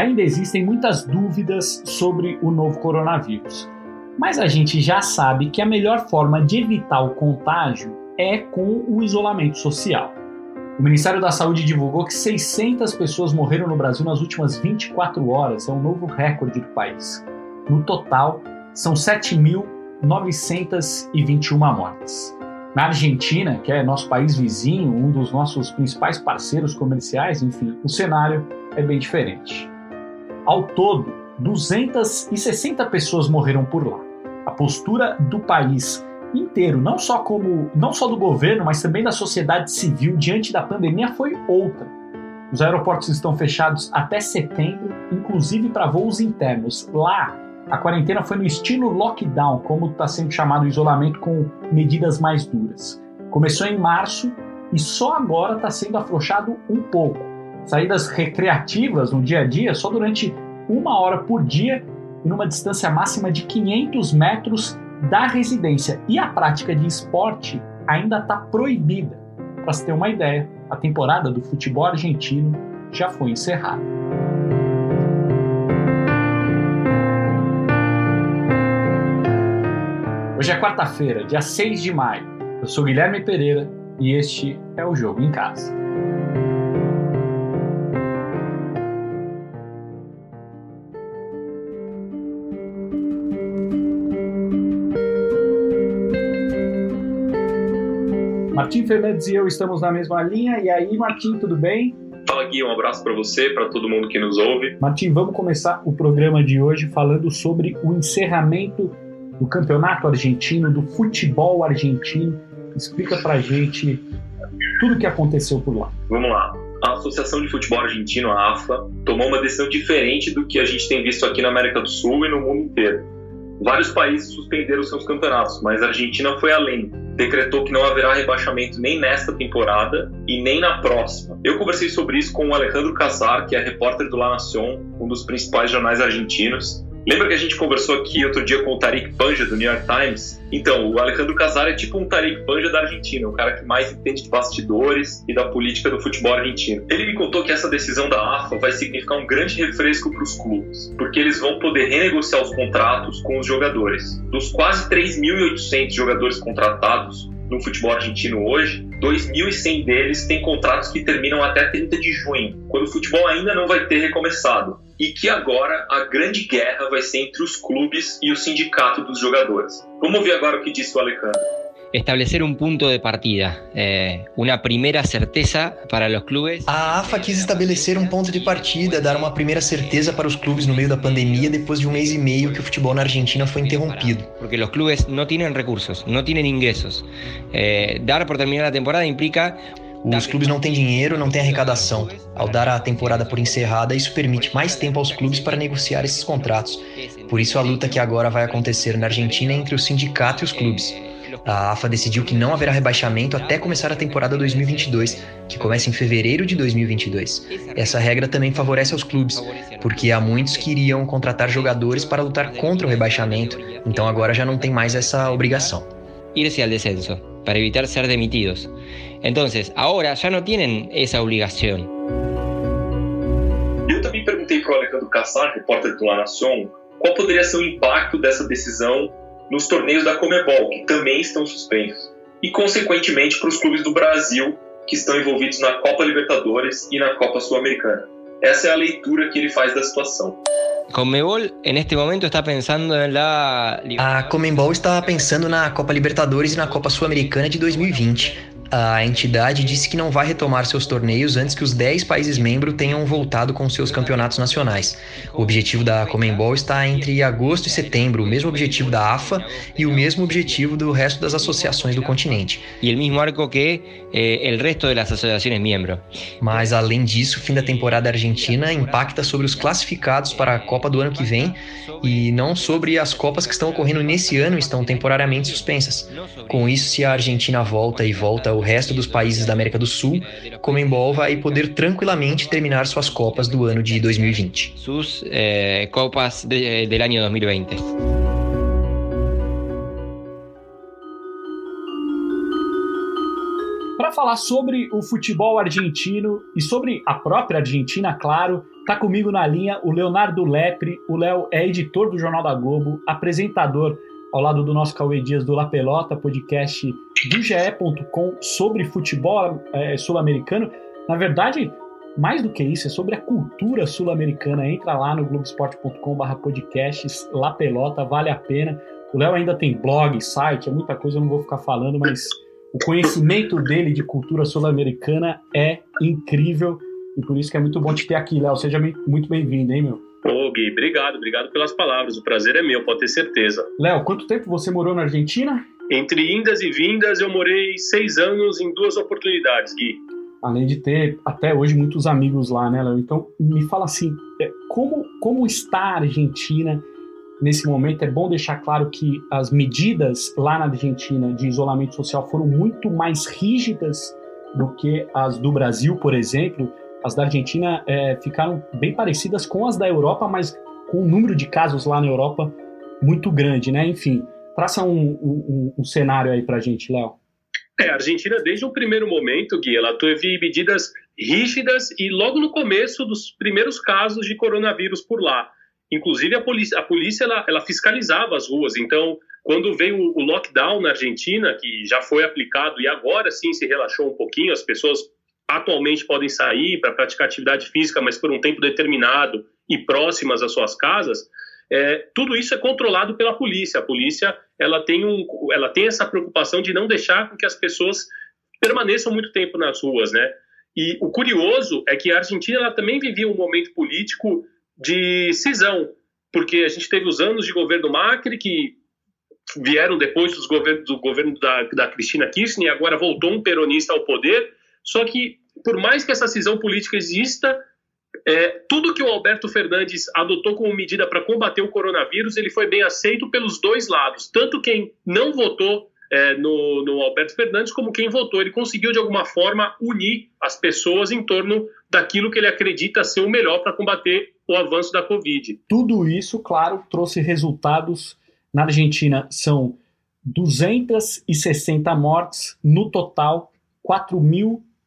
Ainda existem muitas dúvidas sobre o novo coronavírus, mas a gente já sabe que a melhor forma de evitar o contágio é com o isolamento social. O Ministério da Saúde divulgou que 600 pessoas morreram no Brasil nas últimas 24 horas, é um novo recorde do país. No total, são 7.921 mortes. Na Argentina, que é nosso país vizinho, um dos nossos principais parceiros comerciais, enfim, o cenário é bem diferente. Ao todo, 260 pessoas morreram por lá. A postura do país inteiro, não só como não só do governo, mas também da sociedade civil diante da pandemia foi outra. Os aeroportos estão fechados até setembro, inclusive para voos internos. Lá, a quarentena foi no estilo lockdown, como está sendo chamado o isolamento com medidas mais duras. Começou em março e só agora está sendo afrouxado um pouco. Saídas recreativas no dia a dia só durante uma hora por dia e numa distância máxima de 500 metros da residência. E a prática de esporte ainda está proibida. Para se ter uma ideia, a temporada do futebol argentino já foi encerrada. Hoje é quarta-feira, dia 6 de maio. Eu sou Guilherme Pereira e este é o Jogo em Casa. Martim Fernandes e eu estamos na mesma linha. E aí, Martim, tudo bem? Fala Gui, um abraço para você, para todo mundo que nos ouve. Martim, vamos começar o programa de hoje falando sobre o encerramento do campeonato argentino, do futebol argentino. Explica pra gente tudo o que aconteceu por lá. Vamos lá. A Associação de Futebol Argentino, a AFA, tomou uma decisão diferente do que a gente tem visto aqui na América do Sul e no mundo inteiro. Vários países suspenderam seus campeonatos, mas a Argentina foi além. Decretou que não haverá rebaixamento nem nesta temporada e nem na próxima. Eu conversei sobre isso com o Alejandro Casar, que é repórter do La Nación, um dos principais jornais argentinos, Lembra que a gente conversou aqui outro dia com o Tariq Panja do New York Times? Então, o Alejandro Casar é tipo um Tariq Panja da Argentina, o cara que mais entende de bastidores e da política do futebol argentino. Ele me contou que essa decisão da AFA vai significar um grande refresco para os clubes, porque eles vão poder renegociar os contratos com os jogadores. Dos quase 3.800 jogadores contratados, no futebol argentino hoje, 2.100 deles têm contratos que terminam até 30 de junho, quando o futebol ainda não vai ter recomeçado. E que agora a grande guerra vai ser entre os clubes e o sindicato dos jogadores. Vamos ver agora o que disse o Alejandro. establecer un punto de partida, eh, una primera certeza para los clubes. A AFA quis estabelecer um ponto de partida, dar uma primeira certeza para os clubes no meio da pandemia, depois de um mês e meio que o futebol na Argentina foi interrompido. Porque los clubes no tienen recursos, no tienen ingresos. Eh, dar por terminar a temporada implica os clubes não têm dinheiro, não têm arrecadação. Ao dar a temporada por encerrada, isso permite mais tempo aos clubes para negociar esses contratos. Por isso, a luta que agora vai acontecer na Argentina é entre o sindicato e os clubes. A AFA decidiu que não haverá rebaixamento até começar a temporada 2022, que começa em fevereiro de 2022. Essa regra também favorece aos clubes, porque há muitos que iriam contratar jogadores para lutar contra o rebaixamento, então agora já não tem mais essa obrigação. Irse ao descenso, para evitar ser demitidos. Então, agora já não têm essa obrigação. Eu também perguntei para o Alejandro Cassar, repórter do La Nación, qual poderia ser o impacto dessa decisão nos torneios da Comebol, que também estão suspensos, e, consequentemente, para os clubes do Brasil, que estão envolvidos na Copa Libertadores e na Copa Sul-Americana. Essa é a leitura que ele faz da situação. Comebol, en este momento, está pensando en la. A Comembol está pensando na Copa Libertadores e na Copa Sul-Americana de 2020. A entidade disse que não vai retomar seus torneios antes que os 10 países membros tenham voltado com seus campeonatos nacionais. O objetivo da Comembol está entre agosto e setembro, o mesmo objetivo da AFA e o mesmo objetivo do resto das associações do continente. E o mesmo arco que eh, o resto das associações membros. Mas além disso, o fim da temporada argentina impacta sobre os classificados para a Copa do ano que vem e não sobre as copas que estão ocorrendo nesse ano e estão temporariamente suspensas. Com isso, se a Argentina volta e volta o resto dos países da América do Sul, Comembol vai poder tranquilamente terminar suas Copas do ano de 2020. Sus eh, Copas de, del año 2020. Para falar sobre o futebol argentino e sobre a própria Argentina, claro, tá comigo na linha o Leonardo Lepre. O Léo é editor do Jornal da Globo, apresentador ao lado do nosso Cauê Dias do La Pelota, podcast do GE.com sobre futebol é, sul-americano. Na verdade, mais do que isso, é sobre a cultura sul-americana. Entra lá no globesport.com/barra podcasts, La Pelota, vale a pena. O Léo ainda tem blog, site, é muita coisa, eu não vou ficar falando, mas o conhecimento dele de cultura sul-americana é incrível e por isso que é muito bom te ter aqui, Léo. Seja muito bem-vindo, hein, meu? Ô, Gui, obrigado, obrigado pelas palavras. O prazer é meu, pode ter certeza. Léo, quanto tempo você morou na Argentina? Entre indas e vindas, eu morei seis anos em duas oportunidades, Gui. Além de ter até hoje muitos amigos lá, né, Léo? Então, me fala assim, é, como, como está a Argentina nesse momento, é bom deixar claro que as medidas lá na Argentina de isolamento social foram muito mais rígidas do que as do Brasil, por exemplo. As da Argentina é, ficaram bem parecidas com as da Europa, mas com um número de casos lá na Europa muito grande, né? Enfim, traça um, um, um cenário aí para a gente, Léo. É, a Argentina, desde o primeiro momento, Gui, ela teve medidas rígidas e logo no começo dos primeiros casos de coronavírus por lá. Inclusive, a polícia, a polícia ela, ela fiscalizava as ruas. Então, quando veio o lockdown na Argentina, que já foi aplicado e agora sim se relaxou um pouquinho, as pessoas atualmente podem sair para praticar atividade física, mas por um tempo determinado e próximas às suas casas, é, tudo isso é controlado pela polícia. A polícia ela tem, um, ela tem essa preocupação de não deixar que as pessoas permaneçam muito tempo nas ruas, né? E o curioso é que a Argentina ela também vivia um momento político de cisão, porque a gente teve os anos de governo Macri que vieram depois dos governos, do governo da, da Cristina Kirchner e agora voltou um peronista ao poder. Só que, por mais que essa cisão política exista, é, tudo que o Alberto Fernandes adotou como medida para combater o coronavírus, ele foi bem aceito pelos dois lados. Tanto quem não votou é, no, no, Alberto Fernandes, como quem votou. Ele conseguiu, de alguma forma, unir as pessoas em torno daquilo que ele acredita ser o melhor para combater o avanço da Covid. Tudo isso, claro, trouxe resultados. Na Argentina são 260 mortes, no total,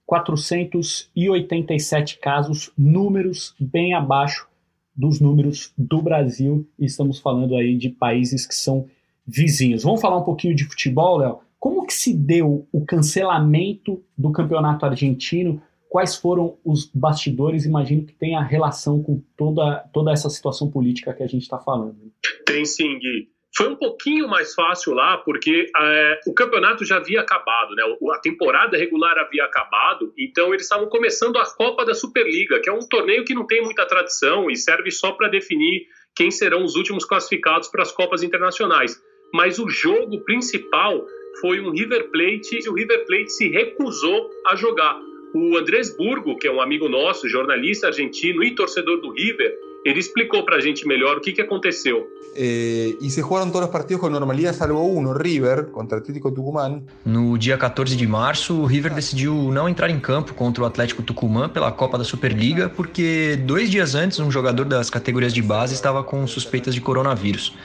4.487 casos, números bem abaixo dos números do Brasil. E estamos falando aí de países que são vizinhos. Vamos falar um pouquinho de futebol, Léo? Como que se deu o cancelamento do campeonato argentino? Quais foram os bastidores? Imagino que tem a relação com toda, toda essa situação política que a gente está falando. Tem sim, Gui. Foi um pouquinho mais fácil lá, porque é, o campeonato já havia acabado, né? A temporada regular havia acabado, então eles estavam começando a Copa da Superliga, que é um torneio que não tem muita tradição e serve só para definir quem serão os últimos classificados para as Copas internacionais mas o jogo principal foi um River Plate e o River Plate se recusou a jogar. O Andrés Burgo, que é um amigo nosso, jornalista argentino e torcedor do River, ele explicou para a gente melhor o que, que aconteceu. Eh, e se jogaram todos os partidos com normalidade, salvo um, River, contra o Atlético Tucumán. No dia 14 de março, o River decidiu não entrar em campo contra o Atlético Tucumã pela Copa da Superliga, porque dois dias antes, um jogador das categorias de base estava com suspeitas de coronavírus.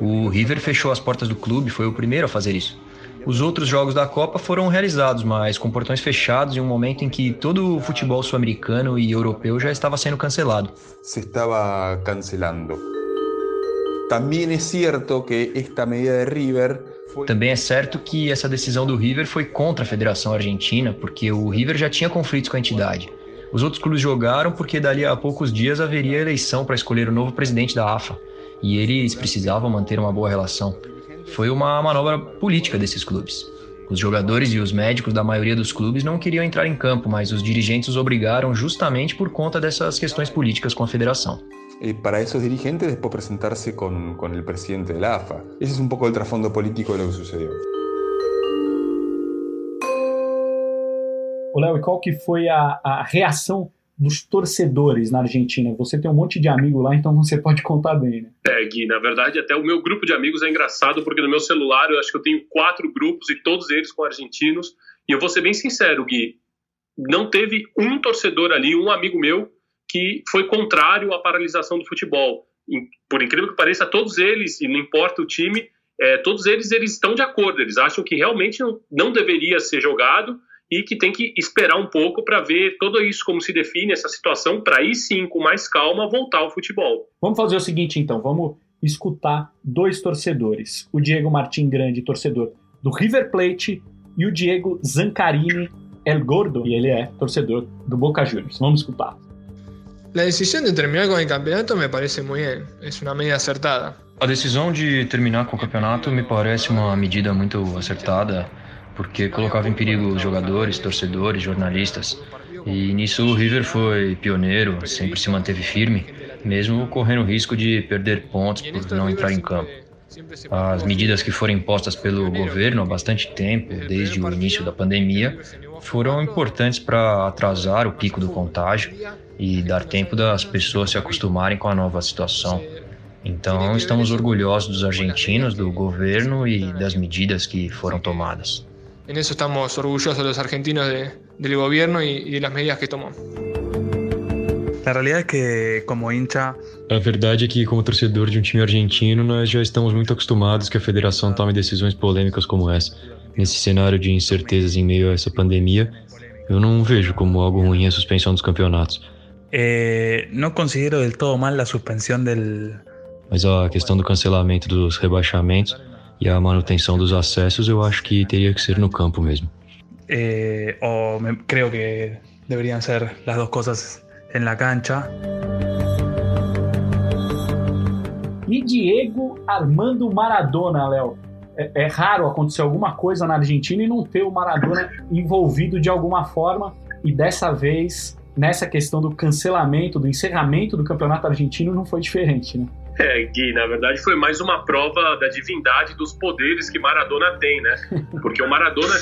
O River fechou as portas do clube, foi o primeiro a fazer isso. Os outros jogos da Copa foram realizados, mas com portões fechados em um momento em que todo o futebol sul-americano e europeu já estava sendo cancelado. Se estava cancelando. Também é certo que esta medida de River também é certo que essa decisão do River foi contra a Federação Argentina, porque o River já tinha conflitos com a entidade. Os outros clubes jogaram porque dali a poucos dias haveria eleição para escolher o novo presidente da AFA e eles precisavam manter uma boa relação. Foi uma manobra política desses clubes. Os jogadores e os médicos da maioria dos clubes não queriam entrar em campo, mas os dirigentes os obrigaram justamente por conta dessas questões políticas com a federação. E para esses dirigentes depois apresentar-se com, com o presidente da AFA. Esse é um pouco o trasfondo político do que sucedeu. Léo, e qual que foi a, a reação dos torcedores na Argentina? Você tem um monte de amigo lá, então você pode contar bem, né? É, Gui, na verdade, até o meu grupo de amigos é engraçado, porque no meu celular eu acho que eu tenho quatro grupos e todos eles com argentinos. E eu vou ser bem sincero, Gui, não teve um torcedor ali, um amigo meu, que foi contrário à paralisação do futebol. Por incrível que pareça, todos eles, e não importa o time, é, todos eles eles estão de acordo, eles acham que realmente não, não deveria ser jogado e que tem que esperar um pouco para ver tudo isso como se define essa situação para aí sim com mais calma voltar ao futebol. Vamos fazer o seguinte então, vamos escutar dois torcedores, o Diego Martin Grande, torcedor do River Plate, e o Diego Zancarini El Gordo, e ele é torcedor do Boca Juniors. Vamos escutar. La decisión de terminar con el campeonato me parece muy bien, es una medida acertada. A decisão de terminar com o campeonato me parece uma medida muito acertada, porque colocava em perigo os jogadores, torcedores, jornalistas. E nisso o River foi pioneiro, sempre se manteve firme, mesmo correndo o risco de perder pontos por não entrar em campo. As medidas que foram impostas pelo governo há bastante tempo, desde o início da pandemia, foram importantes para atrasar o pico do contágio e dar tempo das pessoas se acostumarem com a nova situação. Então, estamos orgulhosos dos argentinos, do governo e das medidas que foram tomadas. En eso estamos orgullosos los argentinos de, del gobierno y, y de las medidas que tomó. La realidad es que como hincha A verdade é que, como torcedor de um time argentino, nós já estamos muito acostumados que a federação tome decisões polêmicas como essa. Nesse cenário de incertezas em meio a essa pandemia, eu não vejo como algo ruim a suspensão dos campeonatos. eh, no considero del todo mal la suspensión del, Mas a questão do cancelamento dos rebaixamentos e a manutenção dos acessos, eu acho que teria que ser no campo mesmo. eh, o me- creo que deberían ser las dos cosas en la cancha. E Diego Armando Maradona, Léo. É, é raro acontecer alguma coisa na Argentina e não ter o Maradona envolvido de alguma forma. E dessa vez, nessa questão do cancelamento, do encerramento do campeonato argentino, não foi diferente, né? É, Gui, na verdade foi mais uma prova da divindade dos poderes que Maradona tem, né? Porque o Maradona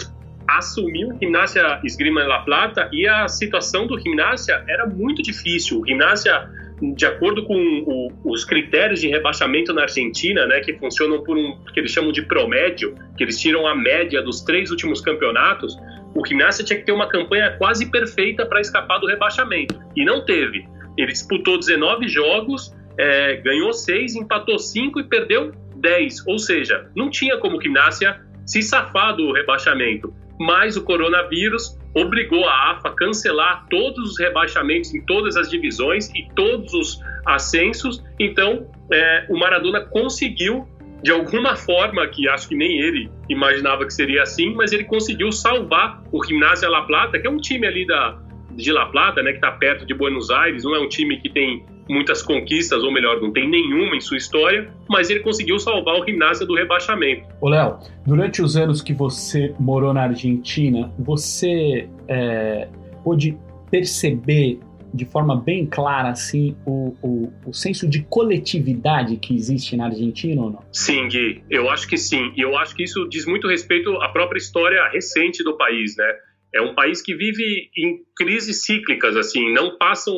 assumiu o Gimnasia Esgrima La Plata e a situação do Gimnasia era muito difícil. O Gimnasia, de acordo com o- os critérios de rebaixamento na Argentina, né, que funcionam por um que eles chamam de promédio, que eles tiram a média dos três últimos campeonatos, o Gimnasia tinha que ter uma campanha quase perfeita para escapar do rebaixamento. E não teve. Ele disputou 19 jogos, é, ganhou 6, empatou 5 e perdeu 10. Ou seja, não tinha como o Gimnasia se safar do rebaixamento. Mas o coronavírus obrigou a AFA a cancelar todos os rebaixamentos em todas as divisões e todos os ascensos. Então, é, o Maradona conseguiu, de alguma forma, que acho que nem ele imaginava que seria assim, mas ele conseguiu salvar o Gimnasia La Plata, que é um time ali da, de La Plata, né, que está perto de Buenos Aires, não é um time que tem muitas conquistas, ou melhor, não tem nenhuma em sua história, mas ele conseguiu salvar o Gimnasia do rebaixamento. Ô, Léo, durante os anos que você morou na Argentina, você é, pôde perceber de forma bem clara assim o, o, o senso de coletividade que existe na Argentina ou não? Sim, Gui, eu acho que sim. E eu acho que isso diz muito respeito à própria história recente do país, né? É um país que vive em crises cíclicas, assim, não passam,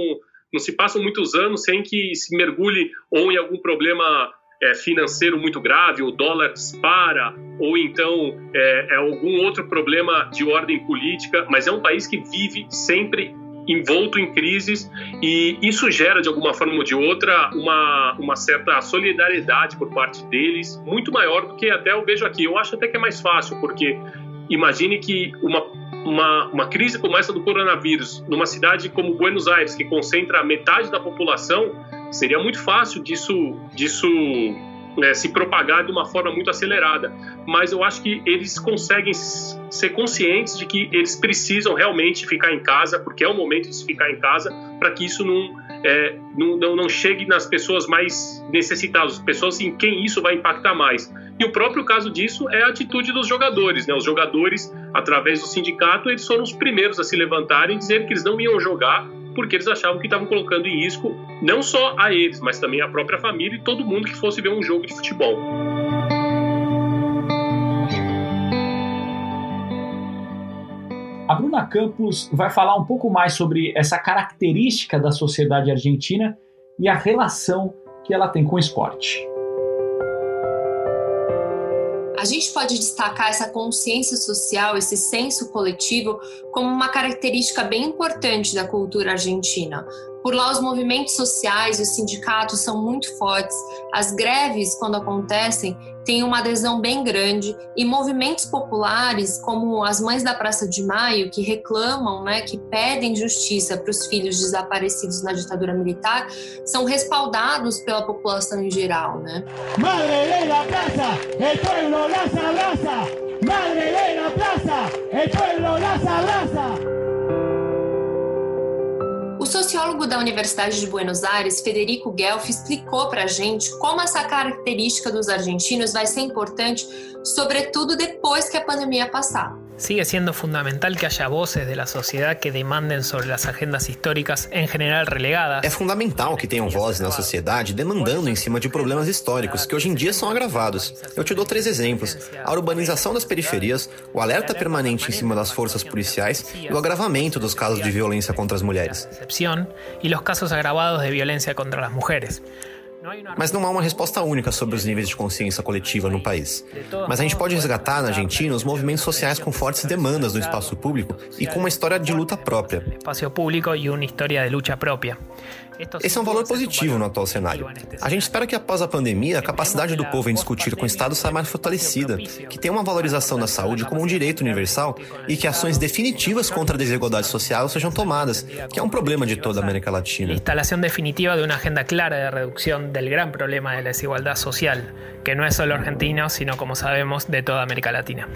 não se passam muitos anos sem que se mergulhe ou em algum problema é, financeiro muito grave, o dólar dispara, ou então é, é algum outro problema de ordem política, mas é um país que vive sempre envolto em crises e isso gera de alguma forma ou de outra uma, uma certa solidariedade por parte deles muito maior do que até eu vejo aqui. Eu acho até que é mais fácil porque imagine que uma uma, uma crise como essa do coronavírus numa cidade como Buenos Aires que concentra metade da população seria muito fácil disso disso né, se propagar de uma forma muito acelerada. Mas eu acho que eles conseguem ser conscientes de que eles precisam realmente ficar em casa, porque é o momento de se ficar em casa, para que isso não, é, não, não, não, chegue nas pessoas mais necessitadas, pessoas em quem isso vai impactar mais. E o próprio caso disso é a atitude dos jogadores. Né? Os jogadores, através do sindicato, eles foram os primeiros a se levantarem e dizer que eles não iam jogar porque eles achavam que estavam colocando em risco não só a eles, mas também a própria família e todo mundo que fosse ver um jogo de futebol. A Bruna Campos vai falar um pouco mais sobre essa característica da sociedade argentina e a relação que ela tem com o esporte. A gente pode destacar essa consciência social, esse senso coletivo, como uma característica bem importante da cultura argentina. Por lá, os movimentos sociais e os sindicatos são muito fortes. As greves, quando acontecem, tem uma adesão bem grande e movimentos populares como as Mães da Praça de Maio, que reclamam, né, que pedem justiça para os filhos desaparecidos na ditadura militar, são respaldados pela população em geral, né? Madre de la plaza, el pueblo las abraza. Madre de la plaza, el pueblo las abraza. O sociólogo da Universidade de Buenos Aires, Federico Guelfi, explicou para a gente como essa característica dos argentinos vai ser importante, sobretudo depois que a pandemia passar. Sigue siendo fundamental que haya voces de la sociedad que demanden sobre las agendas históricas en general relegadas. É fundamental que tenham vozes na sociedade demandando em cima de problemas históricos que hoje em dia são agravados. Eu te dou três exemplos: a urbanização das periferias, o alerta permanente em cima das forças policiais e o agravamento dos casos de violência contra as mulheres. E os casos agravados de violência contra as mulheres. Mas não há uma resposta única sobre os níveis de consciência coletiva no país. Mas a gente pode resgatar na Argentina os movimentos sociais com fortes demandas no espaço público e com uma história de luta própria. Espaço público e uma história de luta própria. Esse é um valor positivo no atual cenário. A gente espera que após a pandemia, a capacidade do povo em discutir com o Estado saia mais fortalecida, que tenha uma valorização da saúde como um direito universal e que ações definitivas contra a desigualdade social sejam tomadas, que é um problema de toda a América Latina. Instalação definitiva de uma agenda clara de redução do grande problema da desigualdade social, que não é só argentino, sino, como sabemos, de toda América Latina.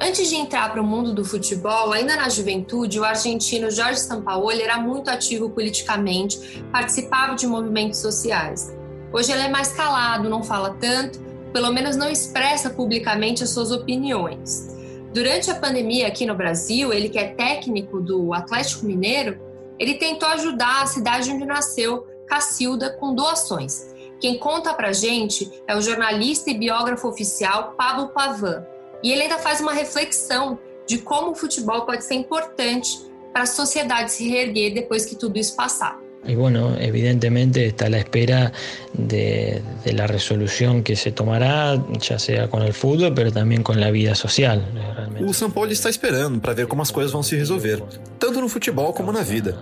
Antes de entrar para o mundo do futebol, ainda na juventude, o argentino Jorge Sampaoli era muito ativo politicamente, participava de movimentos sociais. Hoje ele é mais calado, não fala tanto, pelo menos não expressa publicamente as suas opiniões. Durante a pandemia aqui no Brasil, ele que é técnico do Atlético Mineiro, ele tentou ajudar a cidade onde nasceu, Cacilda, com doações. Quem conta pra gente é o jornalista e biógrafo oficial Pablo Pavan. E ele ainda faz uma reflexão de como o futebol pode ser importante para a sociedade se reerguer depois que tudo isso passar. Y bueno, evidentemente está a la espera de, de, la resolución que se tomará, ya sea con el fútbol, pero también con la vida social. O São Paulo está esperando para ver como as coisas vão se resolver, tanto no futebol como na vida.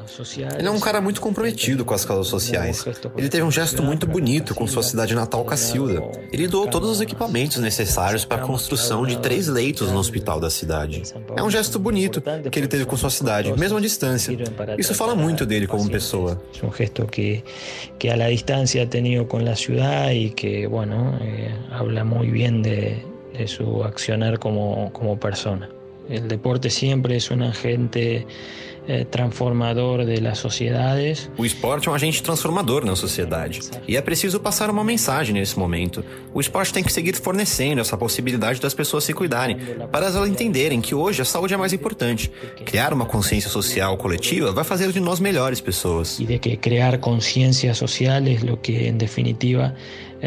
Ele é um cara muito comprometido com as causas sociais. Ele teve um gesto muito bonito com sua cidade natal, Cacilda. Ele doou todos os equipamentos necessários para a construção de três leitos no hospital da cidade. É um gesto bonito que ele teve com sua cidade, mesmo à distância. Isso fala muito dele como pessoa. Es un gesto que, que, a la distancia ha tenido con la ciudad y que, bueno, eh, habla muy bien de, de su accionar como, como persona. El deporte siempre es un agente é, transformador das sociedades. O esporte é um agente transformador na sociedade. E é preciso passar uma mensagem nesse momento. O esporte tem que seguir fornecendo essa possibilidade das pessoas se cuidarem, para elas entenderem que hoje a saúde é mais importante. Criar uma consciência social coletiva vai fazer de nós melhores pessoas. E de que criar consciência social é o que, em definitiva,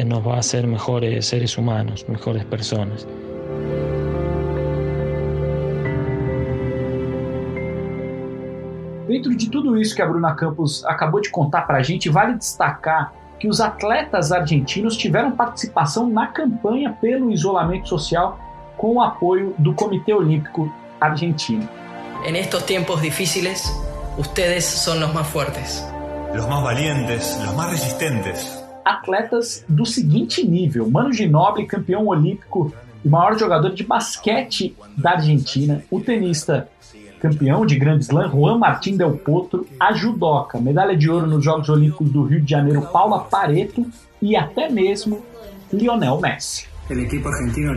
nos vai fazer melhores seres humanos, melhores pessoas. Dentro de tudo isso que a Bruna Campos acabou de contar para a gente, vale destacar que os atletas argentinos tiveram participação na campanha pelo isolamento social com o apoio do Comitê Olímpico Argentino. En estos tiempos difíciles, ustedes son los más fuertes. Los más valientes, los más resistentes. Atletas do seguinte nível: Mano Ginóbili, campeão olímpico e maior jogador de basquete da Argentina, o tenista campeão de Grand Slam, Juan Martín Del Potro, a judoca, medalha de ouro nos Jogos Olímpicos do Rio de Janeiro, Paula Pareto e até mesmo Lionel Messi. O equipo argentino.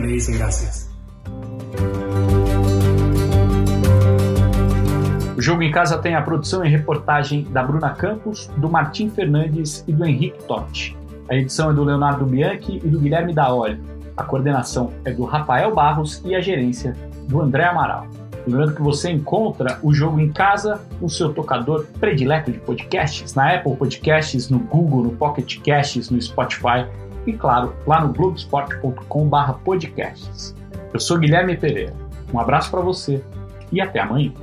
O Jogo em Casa tem a produção e reportagem da Bruna Campos, do Martim Fernandes e do Henrique Totti. A edição é do Leonardo Bianchi e do Guilherme Daoli. A coordenação é do Rafael Barros e a gerência do André Amaral. Lembrando que você encontra o jogo em casa no seu tocador predileto de podcasts, na Apple Podcasts, no Google, no Pocket Casts, no Spotify e, claro, lá no globesport.com/podcasts. Eu sou Guilherme Pereira. Um abraço para você e até amanhã.